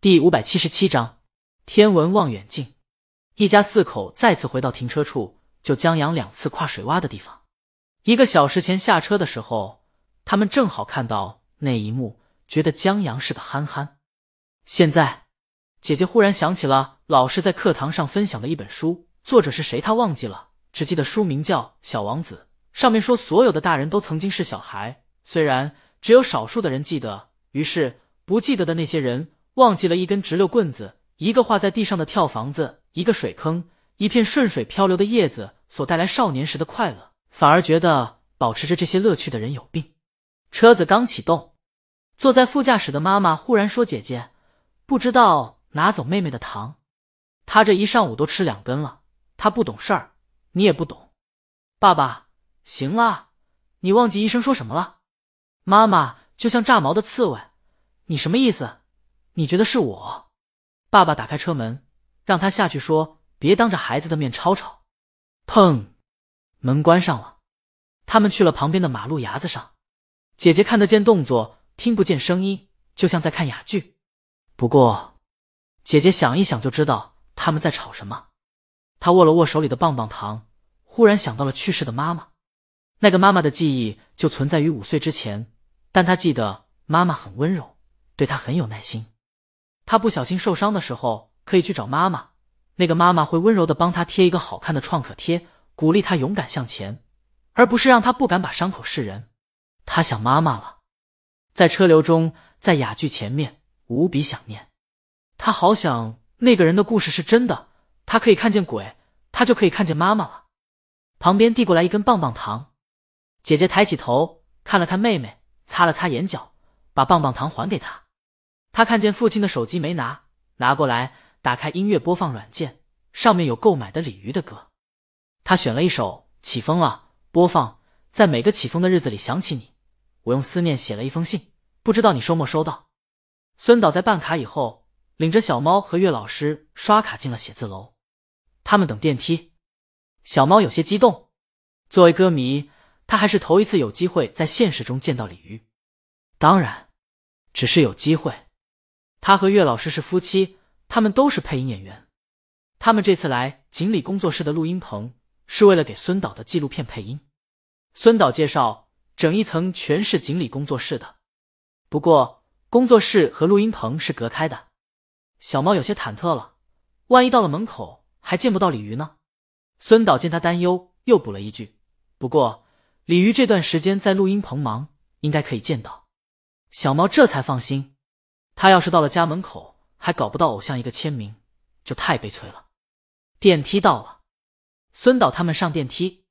第五百七十七章天文望远镜。一家四口再次回到停车处，就江阳两次跨水洼的地方。一个小时前下车的时候，他们正好看到那一幕，觉得江阳是个憨憨。现在，姐姐忽然想起了老师在课堂上分享的一本书，作者是谁？她忘记了，只记得书名叫《小王子》，上面说所有的大人都曾经是小孩，虽然只有少数的人记得。于是，不记得的那些人。忘记了一根直溜棍子，一个画在地上的跳房子，一个水坑，一片顺水漂流的叶子所带来少年时的快乐，反而觉得保持着这些乐趣的人有病。车子刚启动，坐在副驾驶的妈妈忽然说：“姐姐，不知道拿走妹妹的糖，她这一上午都吃两根了。她不懂事儿，你也不懂。”爸爸，行了，你忘记医生说什么了？妈妈就像炸毛的刺猬，你什么意思？你觉得是我？爸爸打开车门，让他下去，说：“别当着孩子的面吵吵。”砰，门关上了。他们去了旁边的马路牙子上。姐姐看得见动作，听不见声音，就像在看哑剧。不过，姐姐想一想就知道他们在吵什么。她握了握手里的棒棒糖，忽然想到了去世的妈妈。那个妈妈的记忆就存在于五岁之前，但她记得妈妈很温柔，对她很有耐心。他不小心受伤的时候，可以去找妈妈。那个妈妈会温柔的帮他贴一个好看的创可贴，鼓励他勇敢向前，而不是让他不敢把伤口示人。他想妈妈了，在车流中，在哑剧前面，无比想念。他好想那个人的故事是真的，他可以看见鬼，他就可以看见妈妈了。旁边递过来一根棒棒糖，姐姐抬起头看了看妹妹，擦了擦眼角，把棒棒糖还给她。他看见父亲的手机没拿，拿过来打开音乐播放软件，上面有购买的鲤鱼的歌。他选了一首《起风了》，播放在每个起风的日子里想起你。我用思念写了一封信，不知道你收没收到。孙导在办卡以后，领着小猫和岳老师刷卡进了写字楼。他们等电梯，小猫有些激动。作为歌迷，他还是头一次有机会在现实中见到鲤鱼，当然，只是有机会。他和岳老师是夫妻，他们都是配音演员。他们这次来锦鲤工作室的录音棚，是为了给孙导的纪录片配音。孙导介绍，整一层全是锦鲤工作室的，不过工作室和录音棚是隔开的。小猫有些忐忑了，万一到了门口还见不到鲤鱼呢？孙导见他担忧，又补了一句：“不过鲤鱼这段时间在录音棚忙，应该可以见到。”小猫这才放心。他要是到了家门口还搞不到偶像一个签名，就太悲催了。电梯到了，孙导他们上电梯。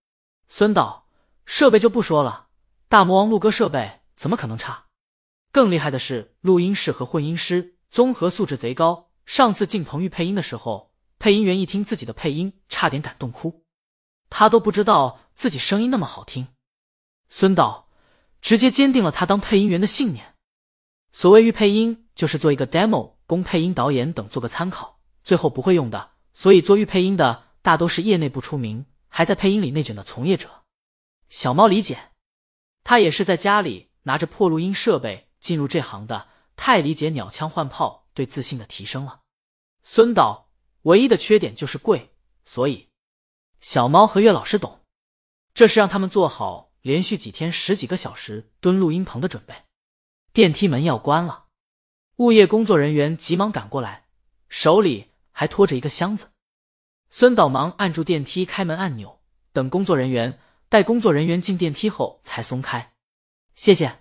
孙导，设备就不说了，大魔王录歌设备怎么可能差？更厉害的是录音室和混音师综合素质贼高。上次进彭玉配音的时候，配音员一听自己的配音，差点感动哭。他都不知道自己声音那么好听。孙导直接坚定了他当配音员的信念。所谓预配音。就是做一个 demo，供配音导演等做个参考，最后不会用的。所以做预配音的大都是业内不出名，还在配音里内卷的从业者。小猫理解，他也是在家里拿着破录音设备进入这行的，太理解鸟枪换炮对自信的提升了。孙导唯一的缺点就是贵，所以小猫和岳老师懂，这是让他们做好连续几天十几个小时蹲录音棚的准备。电梯门要关了。物业工作人员急忙赶过来，手里还拖着一个箱子。孙导忙按住电梯开门按钮，等工作人员带工作人员进电梯后才松开。谢谢。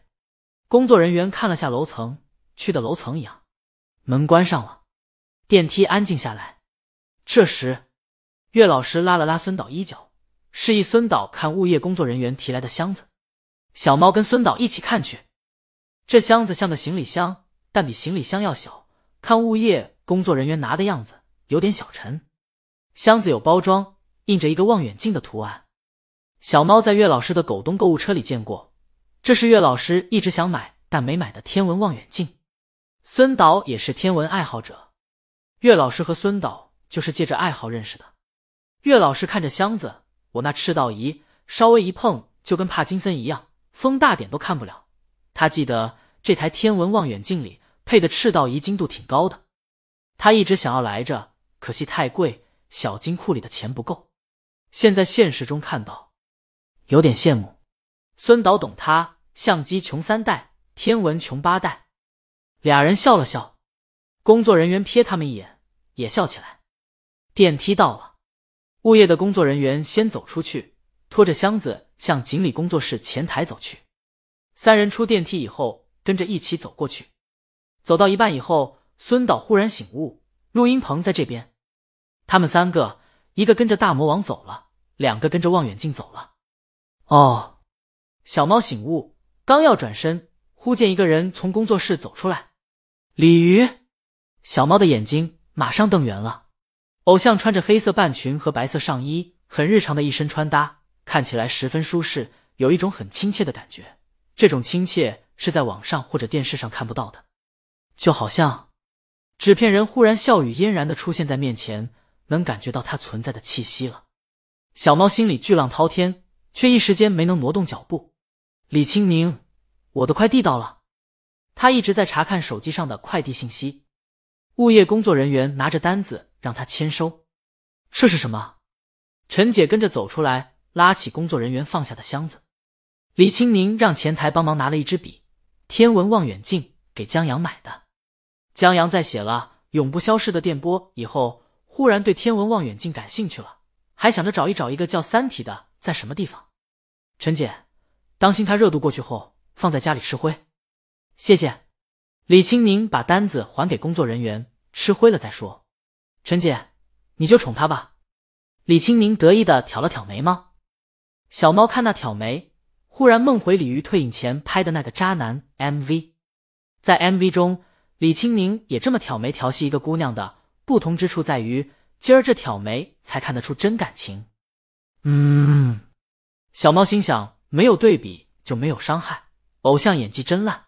工作人员看了下楼层，去的楼层一样。门关上了，电梯安静下来。这时，岳老师拉了拉孙导衣角，示意孙导看物业工作人员提来的箱子。小猫跟孙导一起看去，这箱子像个行李箱。但比行李箱要小，看物业工作人员拿的样子有点小沉。箱子有包装，印着一个望远镜的图案。小猫在岳老师的狗东购物车里见过，这是岳老师一直想买但没买的天文望远镜。孙导也是天文爱好者，岳老师和孙导就是借着爱好认识的。岳老师看着箱子，我那赤道仪稍微一碰就跟帕金森一样，风大点都看不了。他记得这台天文望远镜里。配的赤道仪精度挺高的。他一直想要来着，可惜太贵，小金库里的钱不够。现在现实中看到，有点羡慕。孙导懂他，相机穷三代，天文穷八代。俩人笑了笑，工作人员瞥他们一眼，也笑起来。电梯到了，物业的工作人员先走出去，拖着箱子向锦鲤工作室前台走去。三人出电梯以后，跟着一起走过去。走到一半以后，孙导忽然醒悟，录音棚在这边。他们三个，一个跟着大魔王走了，两个跟着望远镜走了。哦，小猫醒悟，刚要转身，忽见一个人从工作室走出来。鲤鱼，小猫的眼睛马上瞪圆了。偶像穿着黑色半裙和白色上衣，很日常的一身穿搭，看起来十分舒适，有一种很亲切的感觉。这种亲切是在网上或者电视上看不到的，就好像纸片人忽然笑语嫣然的出现在面前，能感觉到他存在的气息了。小猫心里巨浪滔天，却一时间没能挪动脚步。李清明，我的快递到了。他一直在查看手机上的快递信息。物业工作人员拿着单子。让他签收，这是什么？陈姐跟着走出来，拉起工作人员放下的箱子。李清明让前台帮忙拿了一支笔，天文望远镜给江阳买的。江阳在写了“永不消逝的电波”以后，忽然对天文望远镜感兴趣了，还想着找一找一个叫《三体》的在什么地方。陈姐，当心它热度过去后放在家里吃灰。谢谢。李清明把单子还给工作人员，吃灰了再说。陈姐，你就宠他吧。李清明得意的挑了挑眉毛。小猫看那挑眉，忽然梦回鲤鱼退隐前拍的那个渣男 MV。在 MV 中，李清明也这么挑眉调戏一个姑娘的。不同之处在于，今儿这挑眉才看得出真感情。嗯，小猫心想，没有对比就没有伤害。偶像演技真烂。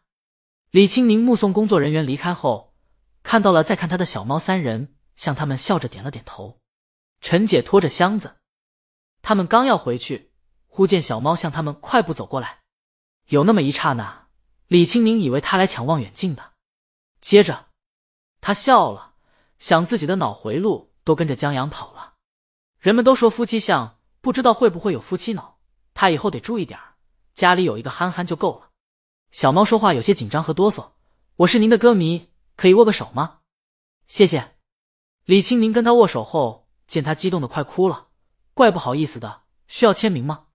李清明目送工作人员离开后，看到了在看他的小猫三人。向他们笑着点了点头。陈姐拖着箱子，他们刚要回去，忽见小猫向他们快步走过来。有那么一刹那，李清明以为他来抢望远镜的。接着，他笑了，想自己的脑回路都跟着江阳跑了。人们都说夫妻相，不知道会不会有夫妻脑。他以后得注意点家里有一个憨憨就够了。小猫说话有些紧张和哆嗦。我是您的歌迷，可以握个手吗？谢谢。李清宁跟他握手后，见他激动的快哭了，怪不好意思的。需要签名吗？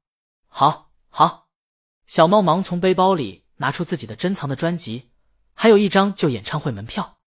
好，好。小猫忙从背包里拿出自己的珍藏的专辑，还有一张旧演唱会门票。